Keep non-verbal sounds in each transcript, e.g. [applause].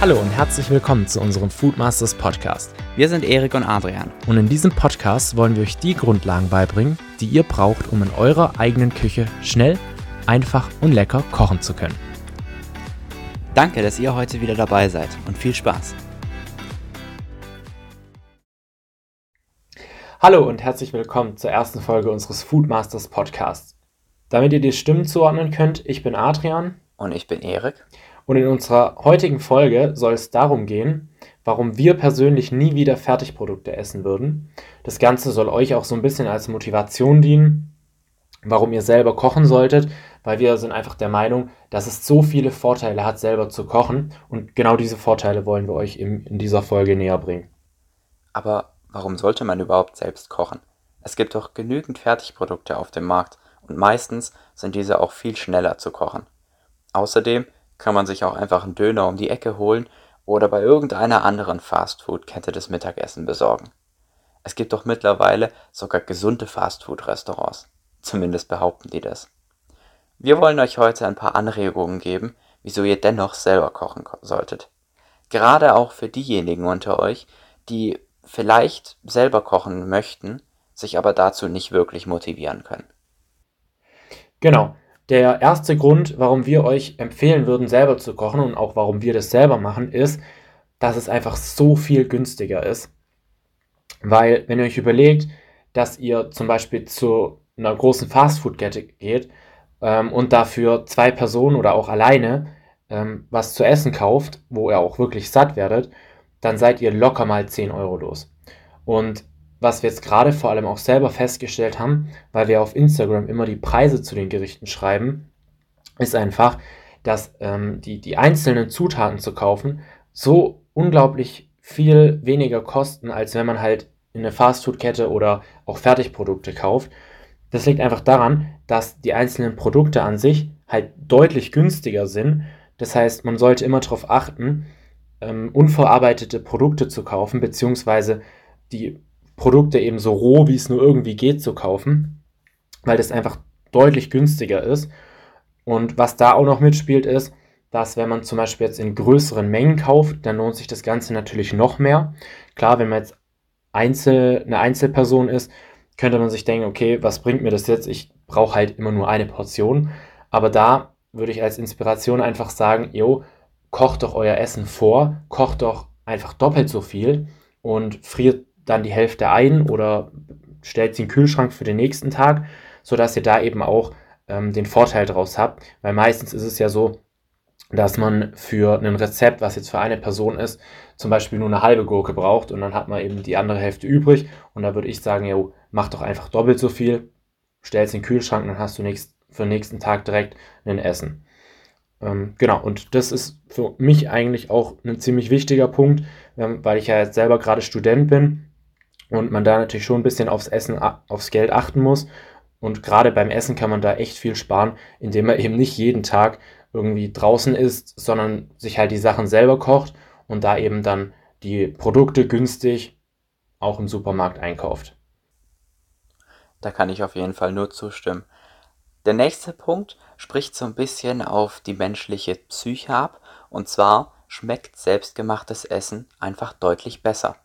Hallo und herzlich willkommen zu unserem Foodmasters Podcast. Wir sind Erik und Adrian. Und in diesem Podcast wollen wir euch die Grundlagen beibringen, die ihr braucht, um in eurer eigenen Küche schnell, einfach und lecker kochen zu können. Danke, dass ihr heute wieder dabei seid und viel Spaß. Hallo und herzlich willkommen zur ersten Folge unseres Foodmasters Podcasts. Damit ihr die Stimmen zuordnen könnt, ich bin Adrian. Und ich bin Erik. Und in unserer heutigen Folge soll es darum gehen, warum wir persönlich nie wieder Fertigprodukte essen würden. Das Ganze soll euch auch so ein bisschen als Motivation dienen, warum ihr selber kochen solltet, weil wir sind einfach der Meinung, dass es so viele Vorteile hat, selber zu kochen. Und genau diese Vorteile wollen wir euch in, in dieser Folge näher bringen. Aber warum sollte man überhaupt selbst kochen? Es gibt doch genügend Fertigprodukte auf dem Markt und meistens sind diese auch viel schneller zu kochen. Außerdem kann man sich auch einfach einen Döner um die Ecke holen oder bei irgendeiner anderen Fastfood-Kette das Mittagessen besorgen. Es gibt doch mittlerweile sogar gesunde Fastfood-Restaurants. Zumindest behaupten die das. Wir wollen euch heute ein paar Anregungen geben, wieso ihr dennoch selber kochen solltet. Gerade auch für diejenigen unter euch, die vielleicht selber kochen möchten, sich aber dazu nicht wirklich motivieren können. Genau. Der erste Grund, warum wir euch empfehlen würden, selber zu kochen und auch warum wir das selber machen, ist, dass es einfach so viel günstiger ist. Weil, wenn ihr euch überlegt, dass ihr zum Beispiel zu einer großen Fastfood-Kette geht ähm, und dafür zwei Personen oder auch alleine ähm, was zu essen kauft, wo ihr auch wirklich satt werdet, dann seid ihr locker mal 10 Euro los. Und was wir jetzt gerade vor allem auch selber festgestellt haben, weil wir auf Instagram immer die Preise zu den Gerichten schreiben, ist einfach, dass ähm, die, die einzelnen Zutaten zu kaufen so unglaublich viel weniger kosten, als wenn man halt in eine Fastfood-Kette oder auch Fertigprodukte kauft. Das liegt einfach daran, dass die einzelnen Produkte an sich halt deutlich günstiger sind. Das heißt, man sollte immer darauf achten, ähm, unverarbeitete Produkte zu kaufen, beziehungsweise die Produkte eben so roh, wie es nur irgendwie geht, zu kaufen, weil das einfach deutlich günstiger ist. Und was da auch noch mitspielt, ist, dass wenn man zum Beispiel jetzt in größeren Mengen kauft, dann lohnt sich das Ganze natürlich noch mehr. Klar, wenn man jetzt Einzel, eine Einzelperson ist, könnte man sich denken, okay, was bringt mir das jetzt? Ich brauche halt immer nur eine Portion. Aber da würde ich als Inspiration einfach sagen, jo, kocht doch euer Essen vor, kocht doch einfach doppelt so viel und friert dann die Hälfte ein oder stellt sie in den Kühlschrank für den nächsten Tag, sodass ihr da eben auch ähm, den Vorteil draus habt. Weil meistens ist es ja so, dass man für ein Rezept, was jetzt für eine Person ist, zum Beispiel nur eine halbe Gurke braucht und dann hat man eben die andere Hälfte übrig. Und da würde ich sagen, ja, mach doch einfach doppelt so viel, stell es in den Kühlschrank, dann hast du nächst, für den nächsten Tag direkt ein Essen. Ähm, genau, und das ist für mich eigentlich auch ein ziemlich wichtiger Punkt, ähm, weil ich ja jetzt selber gerade Student bin und man da natürlich schon ein bisschen aufs Essen, aufs Geld achten muss. Und gerade beim Essen kann man da echt viel sparen, indem man eben nicht jeden Tag irgendwie draußen isst, sondern sich halt die Sachen selber kocht und da eben dann die Produkte günstig auch im Supermarkt einkauft. Da kann ich auf jeden Fall nur zustimmen. Der nächste Punkt spricht so ein bisschen auf die menschliche Psyche ab, und zwar schmeckt selbstgemachtes Essen einfach deutlich besser.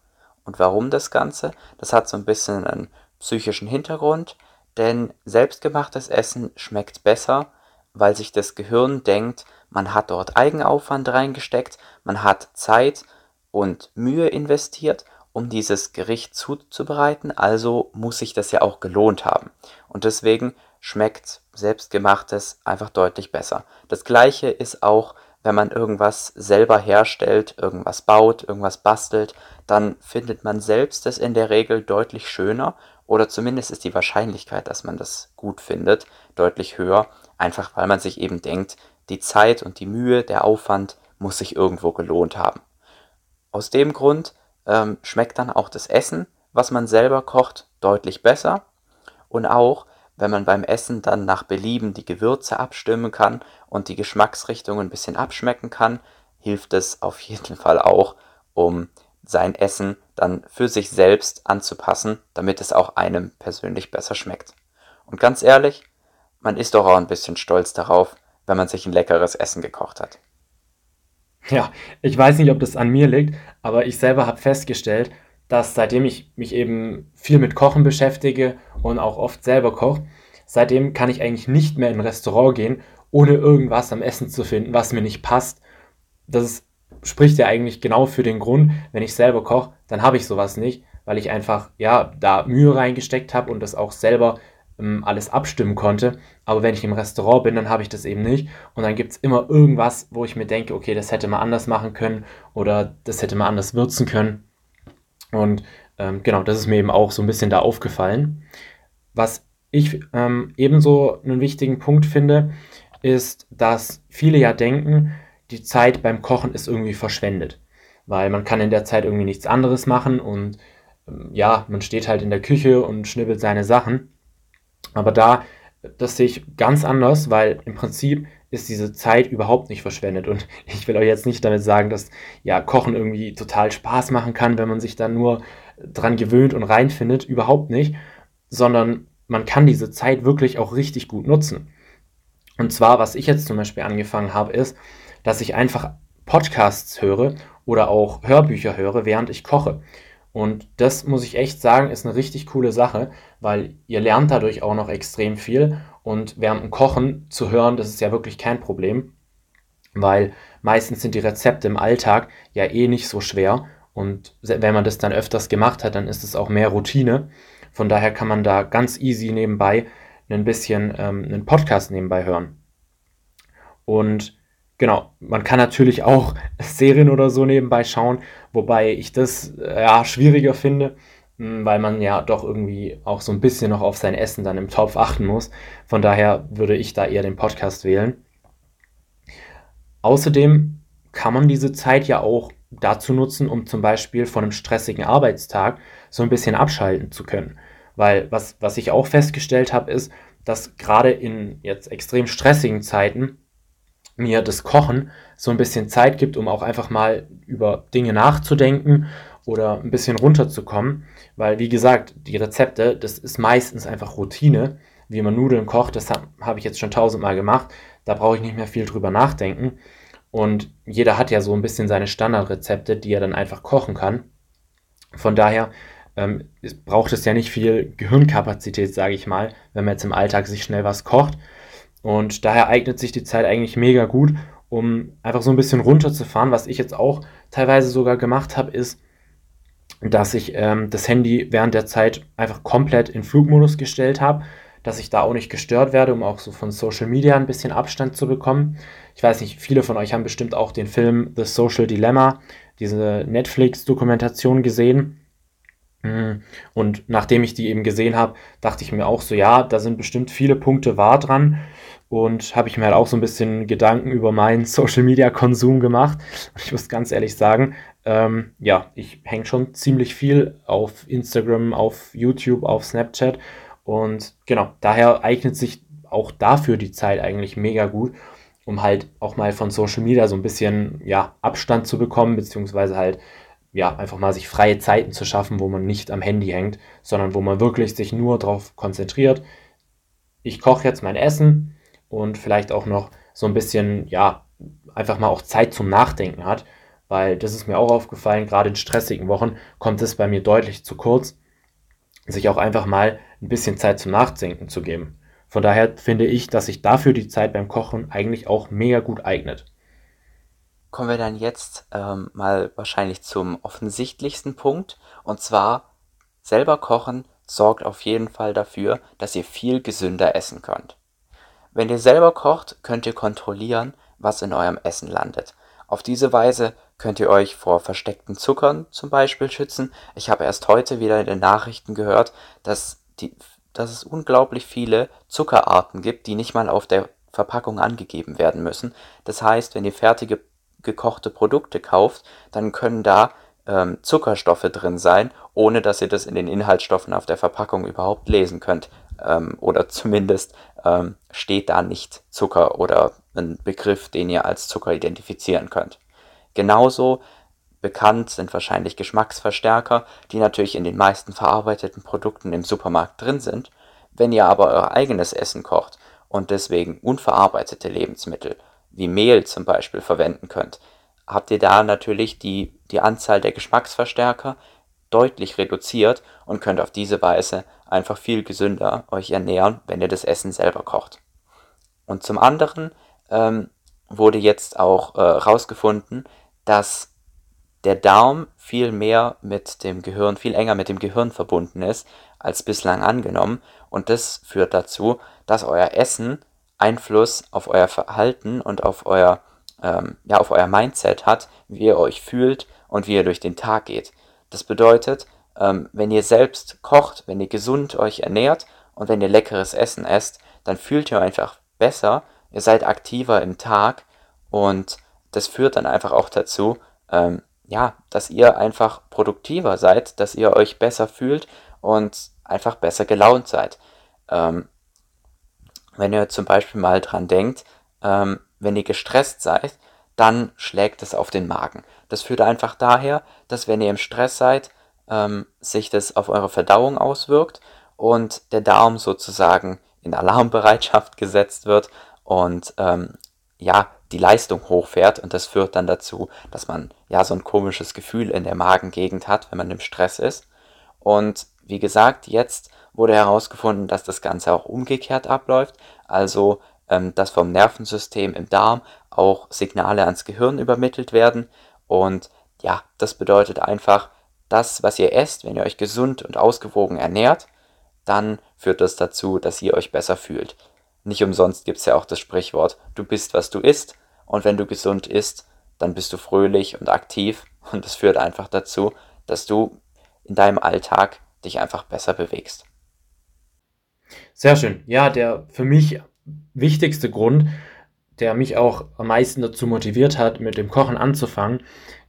Und warum das Ganze? Das hat so ein bisschen einen psychischen Hintergrund, denn selbstgemachtes Essen schmeckt besser, weil sich das Gehirn denkt, man hat dort Eigenaufwand reingesteckt, man hat Zeit und Mühe investiert, um dieses Gericht zuzubereiten, also muss sich das ja auch gelohnt haben. Und deswegen schmeckt selbstgemachtes einfach deutlich besser. Das gleiche ist auch wenn man irgendwas selber herstellt, irgendwas baut, irgendwas bastelt, dann findet man selbst es in der Regel deutlich schöner oder zumindest ist die Wahrscheinlichkeit, dass man das gut findet, deutlich höher, einfach weil man sich eben denkt, die Zeit und die Mühe, der Aufwand muss sich irgendwo gelohnt haben. Aus dem Grund ähm, schmeckt dann auch das Essen, was man selber kocht, deutlich besser und auch wenn man beim Essen dann nach Belieben die Gewürze abstimmen kann und die Geschmacksrichtungen ein bisschen abschmecken kann, hilft es auf jeden Fall auch, um sein Essen dann für sich selbst anzupassen, damit es auch einem persönlich besser schmeckt. Und ganz ehrlich, man ist doch auch ein bisschen stolz darauf, wenn man sich ein leckeres Essen gekocht hat. Ja, ich weiß nicht, ob das an mir liegt, aber ich selber habe festgestellt, dass seitdem ich mich eben viel mit Kochen beschäftige und auch oft selber koche, seitdem kann ich eigentlich nicht mehr in ein Restaurant gehen, ohne irgendwas am Essen zu finden, was mir nicht passt. Das ist, spricht ja eigentlich genau für den Grund, wenn ich selber koche, dann habe ich sowas nicht, weil ich einfach ja da Mühe reingesteckt habe und das auch selber ähm, alles abstimmen konnte. Aber wenn ich im Restaurant bin, dann habe ich das eben nicht. Und dann gibt es immer irgendwas, wo ich mir denke, okay, das hätte man anders machen können oder das hätte man anders würzen können. Und ähm, genau, das ist mir eben auch so ein bisschen da aufgefallen. Was ich ähm, ebenso einen wichtigen Punkt finde, ist, dass viele ja denken, die Zeit beim Kochen ist irgendwie verschwendet. Weil man kann in der Zeit irgendwie nichts anderes machen und ähm, ja, man steht halt in der Küche und schnibbelt seine Sachen. Aber da, das sehe ich ganz anders, weil im Prinzip ist diese Zeit überhaupt nicht verschwendet. Und [laughs] ich will euch jetzt nicht damit sagen, dass ja Kochen irgendwie total Spaß machen kann, wenn man sich da nur dran gewöhnt und reinfindet. Überhaupt nicht. Sondern man kann diese Zeit wirklich auch richtig gut nutzen. Und zwar, was ich jetzt zum Beispiel angefangen habe, ist, dass ich einfach Podcasts höre oder auch Hörbücher höre, während ich koche. Und das muss ich echt sagen, ist eine richtig coole Sache, weil ihr lernt dadurch auch noch extrem viel. Und während dem Kochen zu hören, das ist ja wirklich kein Problem, weil meistens sind die Rezepte im Alltag ja eh nicht so schwer. Und wenn man das dann öfters gemacht hat, dann ist es auch mehr Routine. Von daher kann man da ganz easy nebenbei ein bisschen ähm, einen Podcast nebenbei hören. Und Genau, man kann natürlich auch [laughs] Serien oder so nebenbei schauen, wobei ich das äh, ja schwieriger finde, hm, weil man ja doch irgendwie auch so ein bisschen noch auf sein Essen dann im Topf achten muss. Von daher würde ich da eher den Podcast wählen. Außerdem kann man diese Zeit ja auch dazu nutzen, um zum Beispiel von einem stressigen Arbeitstag so ein bisschen abschalten zu können. Weil was, was ich auch festgestellt habe, ist, dass gerade in jetzt extrem stressigen Zeiten mir das Kochen so ein bisschen Zeit gibt, um auch einfach mal über Dinge nachzudenken oder ein bisschen runterzukommen. Weil, wie gesagt, die Rezepte, das ist meistens einfach Routine, wie man Nudeln kocht. Das habe hab ich jetzt schon tausendmal gemacht. Da brauche ich nicht mehr viel drüber nachdenken. Und jeder hat ja so ein bisschen seine Standardrezepte, die er dann einfach kochen kann. Von daher ähm, braucht es ja nicht viel Gehirnkapazität, sage ich mal, wenn man jetzt im Alltag sich schnell was kocht. Und daher eignet sich die Zeit eigentlich mega gut, um einfach so ein bisschen runterzufahren. Was ich jetzt auch teilweise sogar gemacht habe, ist, dass ich ähm, das Handy während der Zeit einfach komplett in Flugmodus gestellt habe, dass ich da auch nicht gestört werde, um auch so von Social Media ein bisschen Abstand zu bekommen. Ich weiß nicht, viele von euch haben bestimmt auch den Film The Social Dilemma, diese Netflix-Dokumentation gesehen. Mm, und nachdem ich die eben gesehen habe, dachte ich mir auch so, ja, da sind bestimmt viele Punkte wahr dran. Und habe ich mir halt auch so ein bisschen Gedanken über meinen [laughs] Social Media Konsum gemacht. Und ich muss ganz ehrlich sagen, ähm, ja, ich hänge schon ziemlich viel auf Instagram, auf YouTube, auf Snapchat. Und genau, daher eignet sich auch dafür die Zeit eigentlich mega gut, um halt auch mal von Social Media so ein bisschen ja, Abstand zu bekommen, beziehungsweise halt ja, einfach mal sich freie Zeiten zu schaffen, wo man nicht am Handy hängt, sondern wo man wirklich sich nur darauf konzentriert. Ich koche jetzt mein Essen, und vielleicht auch noch so ein bisschen, ja, einfach mal auch Zeit zum Nachdenken hat, weil das ist mir auch aufgefallen, gerade in stressigen Wochen kommt es bei mir deutlich zu kurz, sich auch einfach mal ein bisschen Zeit zum Nachdenken zu geben. Von daher finde ich, dass sich dafür die Zeit beim Kochen eigentlich auch mega gut eignet. Kommen wir dann jetzt ähm, mal wahrscheinlich zum offensichtlichsten Punkt, und zwar selber kochen sorgt auf jeden Fall dafür, dass ihr viel gesünder essen könnt. Wenn ihr selber kocht, könnt ihr kontrollieren, was in eurem Essen landet. Auf diese Weise könnt ihr euch vor versteckten Zuckern zum Beispiel schützen. Ich habe erst heute wieder in den Nachrichten gehört, dass, die, dass es unglaublich viele Zuckerarten gibt, die nicht mal auf der Verpackung angegeben werden müssen. Das heißt, wenn ihr fertige gekochte Produkte kauft, dann können da ähm, Zuckerstoffe drin sein, ohne dass ihr das in den Inhaltsstoffen auf der Verpackung überhaupt lesen könnt ähm, oder [laughs] zumindest ähm, steht da nicht Zucker oder ein Begriff, den ihr als Zucker identifizieren könnt. Genauso bekannt sind wahrscheinlich Geschmacksverstärker, die natürlich in den meisten verarbeiteten Produkten im Supermarkt drin sind. Wenn ihr aber euer eigenes Essen kocht und deswegen unverarbeitete Lebensmittel wie Mehl zum Beispiel verwenden könnt, habt ihr da natürlich die, die Anzahl der Geschmacksverstärker deutlich reduziert und könnt auf diese Weise einfach viel gesünder euch ernähren, wenn ihr das Essen selber kocht. Und zum anderen ähm, wurde jetzt auch herausgefunden, äh, dass der Darm viel mehr mit dem Gehirn, viel enger mit dem Gehirn verbunden ist als bislang angenommen. Und das führt dazu, dass euer Essen Einfluss auf euer Verhalten und auf euer, ähm, ja, auf euer Mindset hat, wie ihr euch fühlt und wie ihr durch den Tag geht. Das bedeutet, ähm, wenn ihr selbst kocht, wenn ihr gesund euch ernährt und wenn ihr leckeres Essen esst, dann fühlt ihr einfach besser, ihr seid aktiver im Tag und das führt dann einfach auch dazu, ähm, ja, dass ihr einfach produktiver seid, dass ihr euch besser fühlt und einfach besser gelaunt seid. Ähm, wenn ihr zum Beispiel mal dran denkt, ähm, wenn ihr gestresst seid, dann schlägt es auf den Magen. Das führt einfach daher, dass wenn ihr im Stress seid, ähm, sich das auf eure Verdauung auswirkt und der Darm sozusagen in Alarmbereitschaft [laughs] gesetzt wird und ähm, ja, die Leistung hochfährt und das führt dann dazu, dass man ja so ein komisches Gefühl in der Magengegend hat, wenn man im Stress ist. Und wie gesagt, jetzt wurde herausgefunden, dass das Ganze auch umgekehrt abläuft, also ähm, dass vom Nervensystem im Darm auch Signale ans Gehirn übermittelt werden. Und ja, das bedeutet einfach, das, was ihr esst, wenn ihr euch gesund und ausgewogen ernährt, dann führt das dazu, dass ihr euch besser fühlt. Nicht umsonst gibt es ja auch das Sprichwort, du bist, was du isst. Und wenn du gesund isst, dann bist du fröhlich und aktiv. Und das führt einfach dazu, dass du in deinem Alltag dich einfach besser bewegst. Sehr schön. Ja, der für mich wichtigste Grund, der mich auch am meisten dazu motiviert hat, mit dem Kochen anzufangen,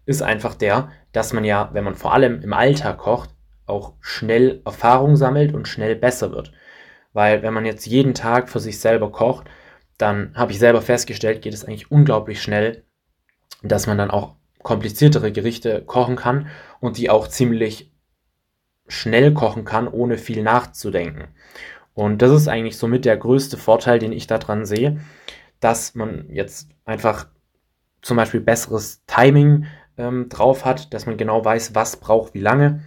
ist einfach der, dass man ja, wenn man vor allem im Alltag kocht, auch schnell Erfahrung sammelt und schnell besser wird. Weil wenn man jetzt jeden Tag für sich selber kocht, dann habe ich selber festgestellt, geht es eigentlich unglaublich schnell, dass man dann auch kompliziertere Gerichte kochen kann und die auch ziemlich schnell kochen kann, ohne viel nachzudenken. Und das ist eigentlich somit der größte Vorteil, den ich daran sehe, dass man jetzt einfach zum Beispiel besseres Timing ähm, drauf hat, dass man genau weiß, was braucht wie lange.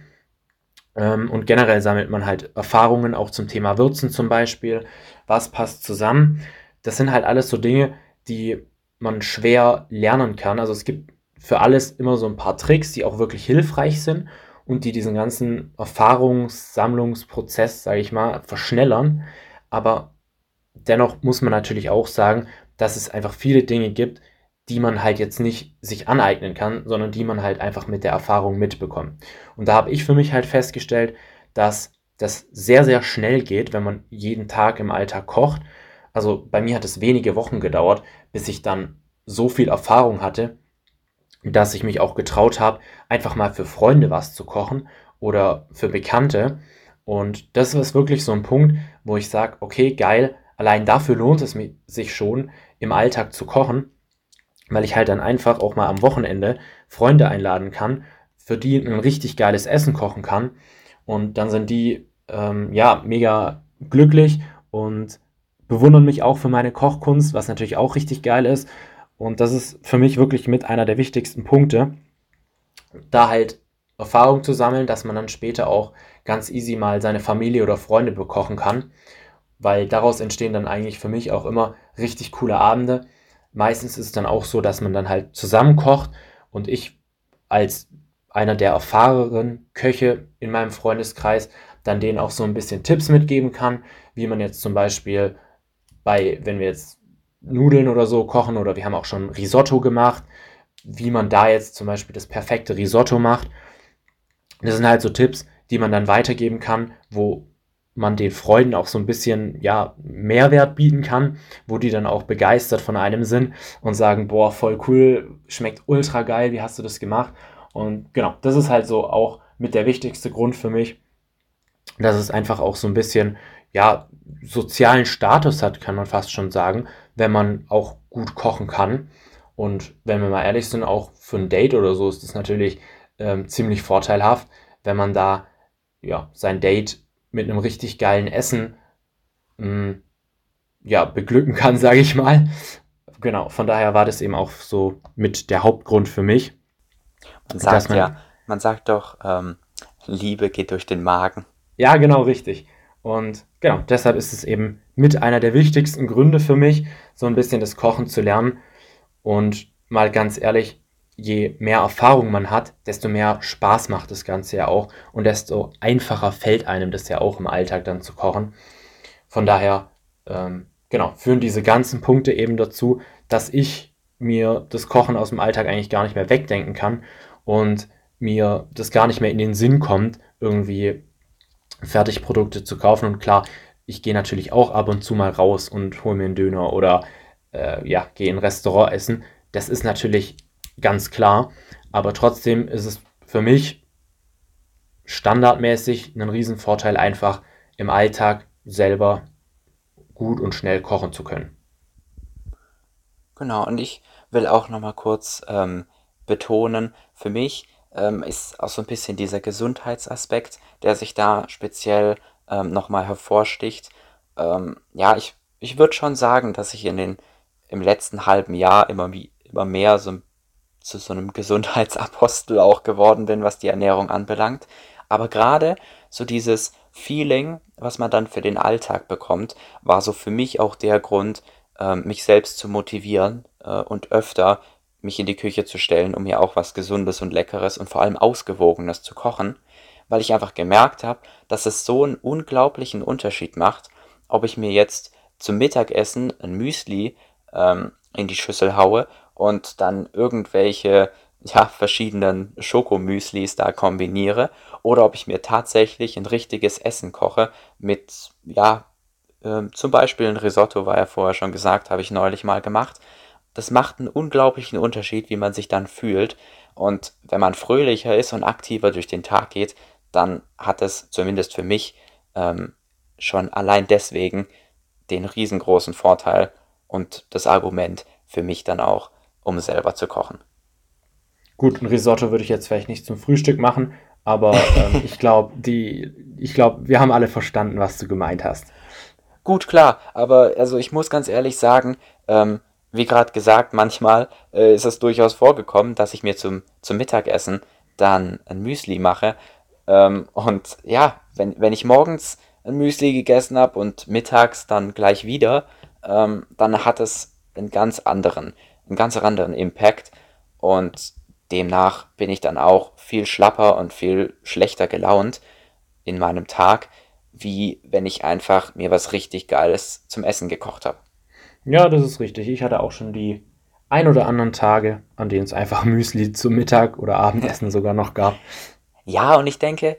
Ähm, und generell sammelt man halt Erfahrungen auch zum Thema Würzen zum Beispiel. Was passt zusammen? Das sind halt alles so Dinge, die man schwer lernen kann. Also es gibt für alles immer so ein paar Tricks, die auch wirklich hilfreich sind und die diesen ganzen Erfahrungssammlungsprozess, sage ich mal, verschnellern. Aber dennoch muss man natürlich auch sagen, dass es einfach viele Dinge gibt, die man halt jetzt nicht sich aneignen kann, sondern die man halt einfach mit der Erfahrung mitbekommt. Und da habe ich für mich halt festgestellt, dass das sehr, sehr schnell geht, wenn man jeden Tag im Alltag kocht. Also bei mir hat es wenige Wochen gedauert, bis ich dann so viel Erfahrung hatte, dass ich mich auch getraut habe, einfach mal für Freunde was zu kochen oder für Bekannte. Und das ist wirklich so ein Punkt, wo ich sage, okay, geil, allein dafür lohnt es sich schon, im Alltag zu kochen weil ich halt dann einfach auch mal am Wochenende Freunde einladen kann, für die ein richtig geiles Essen kochen kann. Und dann sind die ähm, ja mega glücklich und bewundern mich auch für meine Kochkunst, was natürlich auch richtig geil ist. Und das ist für mich wirklich mit einer der wichtigsten Punkte, da halt Erfahrung zu sammeln, dass man dann später auch ganz easy mal seine Familie oder Freunde bekochen kann, weil daraus entstehen dann eigentlich für mich auch immer richtig coole Abende. Meistens ist es dann auch so, dass man dann halt zusammen kocht und ich als einer der erfahrenen Köche in meinem Freundeskreis dann denen auch so ein bisschen Tipps mitgeben kann, wie man jetzt zum Beispiel bei, wenn wir jetzt Nudeln oder so kochen oder wir haben auch schon Risotto gemacht, wie man da jetzt zum Beispiel das perfekte Risotto macht. Das sind halt so Tipps, die man dann weitergeben kann, wo man den Freunden auch so ein bisschen ja, Mehrwert bieten kann, wo die dann auch begeistert von einem sind und sagen, boah, voll cool, schmeckt ultra geil, wie hast du das gemacht? Und genau, das ist halt so auch mit der wichtigste Grund für mich, dass es einfach auch so ein bisschen, ja, sozialen Status hat, kann man fast schon sagen, wenn man auch gut kochen kann. Und wenn wir mal ehrlich sind, auch für ein Date oder so ist das natürlich ähm, ziemlich vorteilhaft, wenn man da ja, sein Date mit einem richtig geilen Essen mh, mm, ja, beglücken kann, [laughs] sage ich mal. genau, von daher war das eben auch so mit der Hauptgrund für mich. Man sagt man, ja, man sagt doch, ähm, Liebe geht durch den Magen. Ja, genau, richtig. Und genau, deshalb ist es eben mit einer der wichtigsten Gründe für mich, so ein bisschen das Kochen zu lernen. Und mal ganz ehrlich, je mehr Erfahrung man hat, desto mehr Spaß macht das Ganze ja auch und desto einfacher fällt einem das ja auch im Alltag dann zu kochen. Von daher, ähm, genau, führen diese ganzen Punkte eben dazu, dass ich mir das Kochen aus dem Alltag eigentlich gar nicht mehr wegdenken kann und mir das gar nicht mehr in den Sinn kommt, irgendwie Fertigprodukte zu kaufen. Und klar, ich gehe natürlich auch ab und zu mal raus und hole mir einen Döner oder äh, ja, gehe in ein Restaurant essen. Das ist natürlich ganz klar, aber trotzdem ist es für mich standardmäßig ein Riesenvorteil, einfach im Alltag selber gut und schnell kochen zu können. Genau, und ich will auch nochmal kurz ähm, betonen, für mich ähm, ist auch so ein bisschen dieser Gesundheitsaspekt, der sich da speziell ähm, nochmal hervorsticht. Ähm, ja, ich, ich würde schon sagen, dass ich in den, im letzten halben Jahr immer, immer mehr so zu so einem Gesundheitsapostel auch geworden bin, was die Ernährung anbelangt. Aber gerade so dieses Feeling, was man dann für den Alltag bekommt, war so für mich auch der Grund, ähm, mich selbst zu motivieren äh, und öfter mich in die Küche zu stellen, um mir auch was Gesundes und Leckeres und vor allem Ausgewogenes zu kochen, weil ich einfach gemerkt habe, dass es so einen unglaublichen Unterschied macht, ob ich mir jetzt zum Mittagessen ein Müsli ähm, in die Schüssel haue und dann irgendwelche ja, verschiedenen Schokomüslis da kombiniere oder ob ich mir tatsächlich ein richtiges Essen koche mit, ja, äh, zum Beispiel ein Risotto, war ja vorher schon gesagt, habe ich neulich mal gemacht. Das macht einen unglaublichen Unterschied, wie man sich dann fühlt. Und wenn man fröhlicher ist und aktiver durch den Tag geht, dann hat es zumindest für mich ähm, schon allein deswegen den riesengroßen Vorteil und das Argument für mich dann auch, um selber zu kochen. Gut, ein Risotto würde ich jetzt vielleicht nicht zum Frühstück machen, aber ähm, [laughs] ich glaube, die, ich glaube, wir haben alle verstanden, was du gemeint hast. Gut, klar, aber also ich muss ganz ehrlich sagen, ähm, wie gerade gesagt, manchmal äh, ist es durchaus vorgekommen, dass ich mir zum, zum Mittagessen dann ein Müsli mache. Ähm, und ja, wenn, wenn ich morgens ein Müsli gegessen habe und mittags dann gleich wieder, ähm, dann hat es einen ganz anderen einen ganz anderen Impact und demnach bin ich dann auch viel schlapper und viel schlechter gelaunt in meinem Tag, wie wenn ich einfach mir was richtig Geiles zum Essen gekocht habe. Ja, das ist richtig. Ich hatte auch schon die ein oder anderen Tage, an denen es einfach [laughs] Müsli zum Mittag oder Abendessen sogar noch gab. Ja, und ich denke,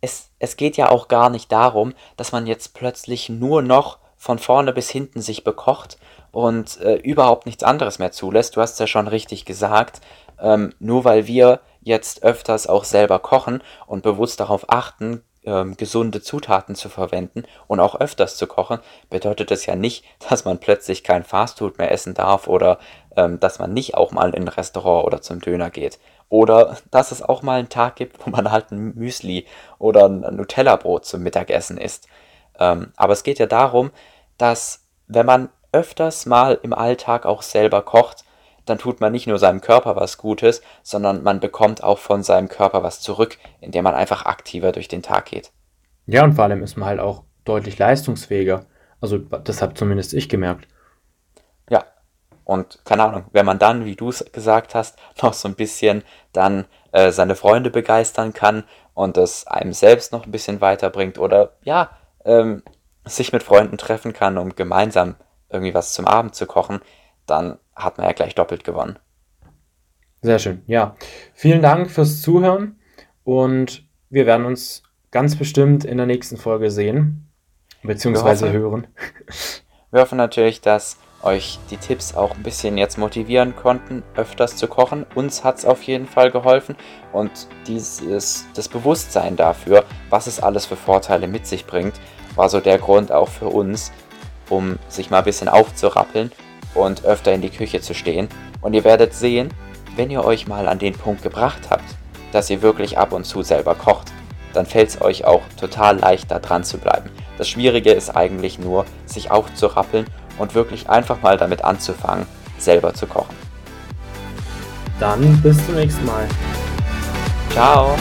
es, es geht ja auch gar nicht darum, dass man jetzt plötzlich nur noch von vorne bis hinten sich bekocht und äh, überhaupt nichts anderes mehr zulässt. Du hast es ja schon richtig gesagt, ähm, nur weil wir jetzt öfters auch selber kochen und bewusst darauf achten, ähm, gesunde Zutaten zu verwenden und auch öfters zu kochen, bedeutet das ja nicht, dass man plötzlich kein Fastfood mehr essen darf oder ähm, dass man nicht auch mal in ein Restaurant oder zum Döner geht. Oder dass es auch mal einen Tag gibt, wo man halt ein Müsli oder ein Nutella-Brot zum Mittagessen isst. Ähm, aber es geht ja darum, dass wenn man öfters mal im Alltag auch selber kocht, dann tut man nicht nur seinem Körper was Gutes, sondern man bekommt auch von seinem Körper was zurück, indem man einfach aktiver durch den Tag geht. Ja, und vor allem ist man halt auch deutlich leistungsfähiger. Also das habe zumindest ich gemerkt. Ja, und keine Ahnung, wenn man dann, wie du es gesagt hast, [laughs] noch so ein bisschen dann äh, seine Freunde begeistern kann und es einem selbst noch ein bisschen weiterbringt oder ja, ähm, sich mit Freunden treffen kann, um gemeinsam irgendwie was zum Abend zu kochen, dann hat man ja gleich doppelt gewonnen. Sehr schön, ja. Vielen Dank fürs Zuhören und wir werden uns ganz bestimmt in der nächsten Folge sehen, beziehungsweise wir hören. [laughs] Wir hoffen natürlich, dass euch die Tipps auch ein bisschen jetzt motivieren konnten, öfters zu kochen. Uns hat es auf jeden Fall geholfen und dieses, das Bewusstsein dafür, was es alles für Vorteile mit sich bringt, war so der Grund auch für uns, um sich mal ein bisschen aufzurappeln und öfter in die Küche zu stehen. Und ihr werdet sehen, wenn ihr euch mal an den Punkt gebracht habt, dass ihr wirklich ab und zu selber kocht, dann fällt es euch auch total leicht, da dran zu bleiben. Das Schwierige ist eigentlich nur, sich aufzurappeln und wirklich einfach mal damit anzufangen, selber zu kochen. Dann bis zum nächsten Mal. Ciao!